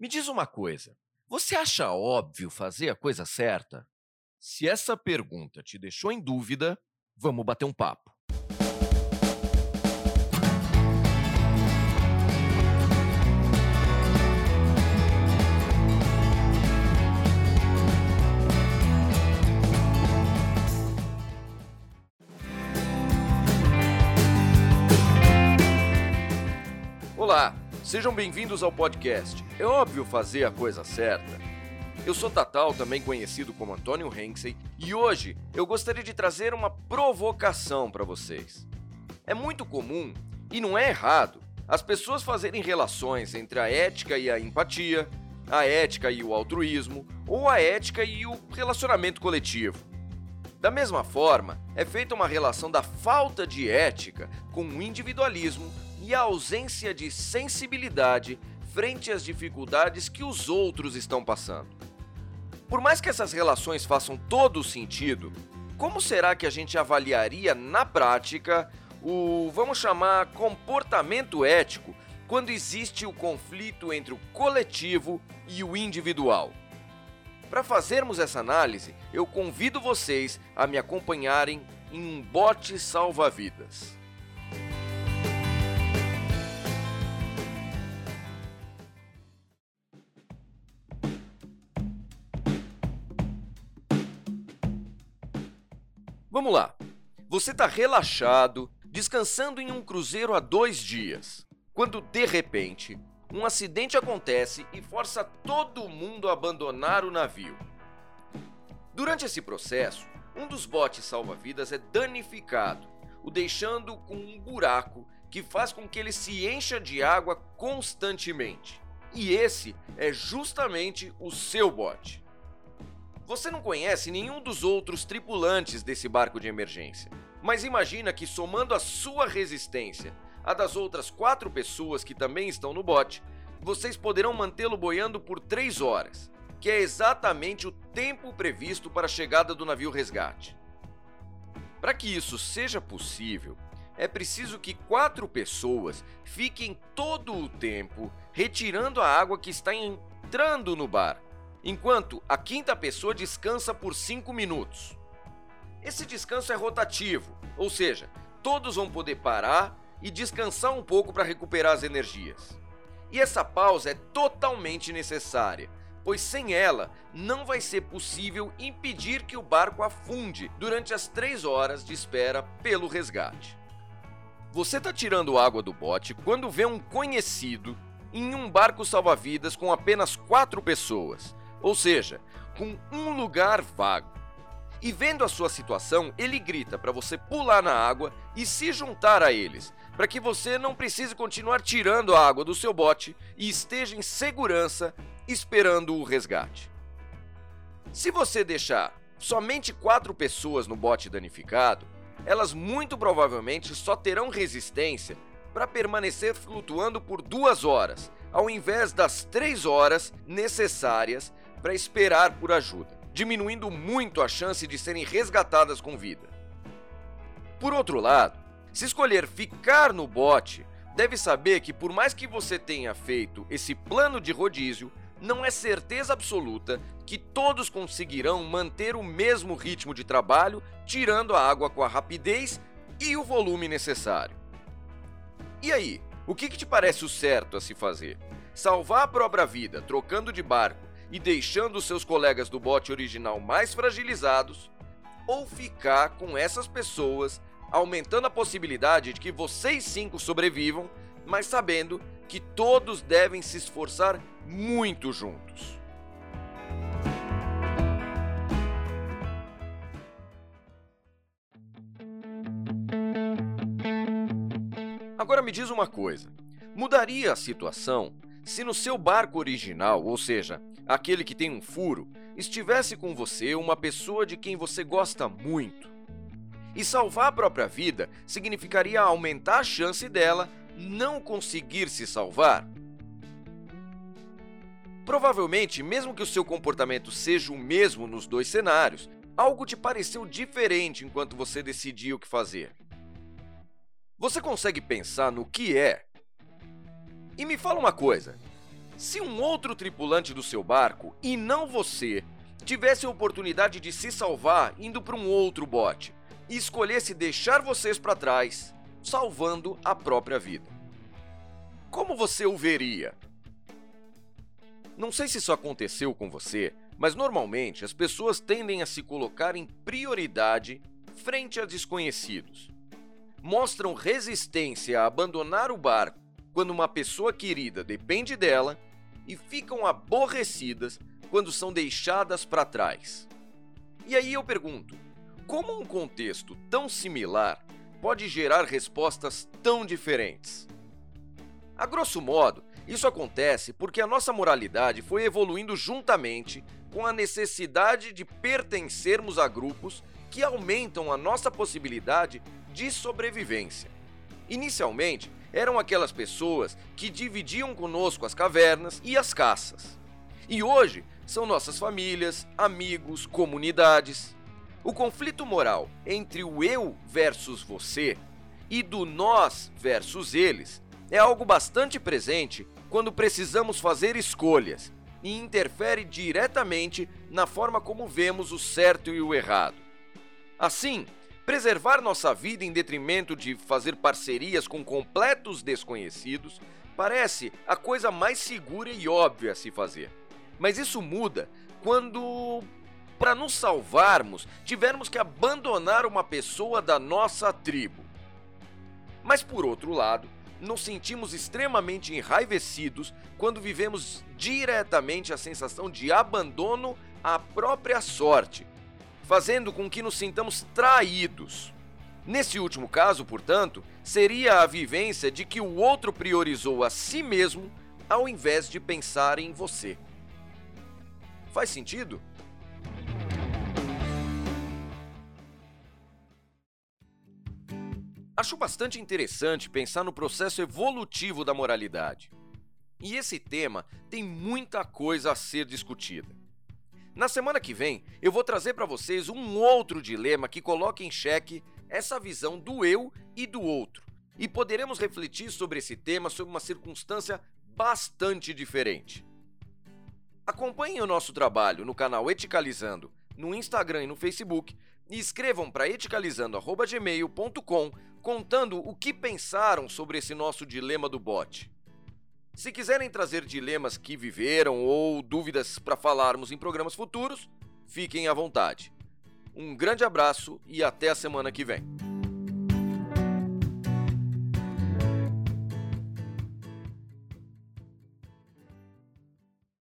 Me diz uma coisa: você acha óbvio fazer a coisa certa? Se essa pergunta te deixou em dúvida, vamos bater um papo. Sejam bem-vindos ao podcast. É óbvio fazer a coisa certa. Eu sou Tatal, também conhecido como Antônio Henksey, e hoje eu gostaria de trazer uma provocação para vocês. É muito comum, e não é errado, as pessoas fazerem relações entre a ética e a empatia, a ética e o altruísmo, ou a ética e o relacionamento coletivo. Da mesma forma, é feita uma relação da falta de ética com o individualismo e a ausência de sensibilidade frente às dificuldades que os outros estão passando. Por mais que essas relações façam todo o sentido, como será que a gente avaliaria na prática o, vamos chamar, comportamento ético quando existe o conflito entre o coletivo e o individual? Para fazermos essa análise, eu convido vocês a me acompanharem em um bote salva-vidas. Vamos lá. Você está relaxado, descansando em um cruzeiro há dois dias, quando de repente um acidente acontece e força todo mundo a abandonar o navio. Durante esse processo, um dos botes salva-vidas é danificado, o deixando com um buraco que faz com que ele se encha de água constantemente. E esse é justamente o seu bote. Você não conhece nenhum dos outros tripulantes desse barco de emergência, mas imagina que somando a sua resistência à das outras quatro pessoas que também estão no bote, vocês poderão mantê-lo boiando por três horas, que é exatamente o tempo previsto para a chegada do navio resgate. Para que isso seja possível, é preciso que quatro pessoas fiquem todo o tempo retirando a água que está entrando no barco enquanto a quinta pessoa descansa por 5 minutos. Esse descanso é rotativo, ou seja, todos vão poder parar e descansar um pouco para recuperar as energias. E essa pausa é totalmente necessária, pois sem ela não vai ser possível impedir que o barco afunde durante as 3 horas de espera pelo resgate. Você está tirando água do bote quando vê um conhecido em um barco salva-vidas com apenas quatro pessoas ou seja, com um lugar vago. E vendo a sua situação, ele grita para você pular na água e se juntar a eles, para que você não precise continuar tirando a água do seu bote e esteja em segurança esperando o resgate. Se você deixar somente quatro pessoas no bote danificado, elas muito provavelmente só terão resistência para permanecer flutuando por duas horas, ao invés das três horas necessárias para esperar por ajuda, diminuindo muito a chance de serem resgatadas com vida. Por outro lado, se escolher ficar no bote, deve saber que por mais que você tenha feito esse plano de rodízio, não é certeza absoluta que todos conseguirão manter o mesmo ritmo de trabalho, tirando a água com a rapidez e o volume necessário. E aí, o que, que te parece o certo a se fazer? Salvar a própria vida trocando de barco e deixando seus colegas do bote original mais fragilizados, ou ficar com essas pessoas, aumentando a possibilidade de que vocês cinco sobrevivam, mas sabendo que todos devem se esforçar muito juntos. Agora me diz uma coisa: mudaria a situação se no seu barco original, ou seja, aquele que tem um furo, estivesse com você uma pessoa de quem você gosta muito. E salvar a própria vida significaria aumentar a chance dela não conseguir se salvar. Provavelmente, mesmo que o seu comportamento seja o mesmo nos dois cenários, algo te pareceu diferente enquanto você decidia o que fazer. Você consegue pensar no que é? E me fala uma coisa: Se um outro tripulante do seu barco, e não você, tivesse a oportunidade de se salvar indo para um outro bote e escolhesse deixar vocês para trás, salvando a própria vida. Como você o veria? Não sei se isso aconteceu com você, mas normalmente as pessoas tendem a se colocar em prioridade frente a desconhecidos. Mostram resistência a abandonar o barco quando uma pessoa querida depende dela e ficam aborrecidas quando são deixadas para trás. E aí eu pergunto: como um contexto tão similar pode gerar respostas tão diferentes? A grosso modo, isso acontece porque a nossa moralidade foi evoluindo juntamente com a necessidade de pertencermos a grupos que aumentam a nossa possibilidade de sobrevivência. Inicialmente, eram aquelas pessoas que dividiam conosco as cavernas e as caças. E hoje são nossas famílias, amigos, comunidades. O conflito moral entre o eu versus você e do nós versus eles é algo bastante presente quando precisamos fazer escolhas e interfere diretamente na forma como vemos o certo e o errado. Assim, preservar nossa vida em detrimento de fazer parcerias com completos desconhecidos parece a coisa mais segura e óbvia a se fazer. Mas isso muda quando, para nos salvarmos, tivermos que abandonar uma pessoa da nossa tribo. Mas por outro lado, nos sentimos extremamente enraivecidos quando vivemos diretamente a sensação de abandono à própria sorte, fazendo com que nos sintamos traídos. Nesse último caso, portanto, seria a vivência de que o outro priorizou a si mesmo ao invés de pensar em você. Faz sentido? Acho bastante interessante pensar no processo evolutivo da moralidade. E esse tema tem muita coisa a ser discutida. Na semana que vem, eu vou trazer para vocês um outro dilema que coloca em xeque essa visão do eu e do outro. E poderemos refletir sobre esse tema sob uma circunstância bastante diferente. Acompanhem o nosso trabalho no canal Eticalizando, no Instagram e no Facebook, e escrevam para eticalizando.gmail.com contando o que pensaram sobre esse nosso dilema do bot. Se quiserem trazer dilemas que viveram ou dúvidas para falarmos em programas futuros, fiquem à vontade. Um grande abraço e até a semana que vem.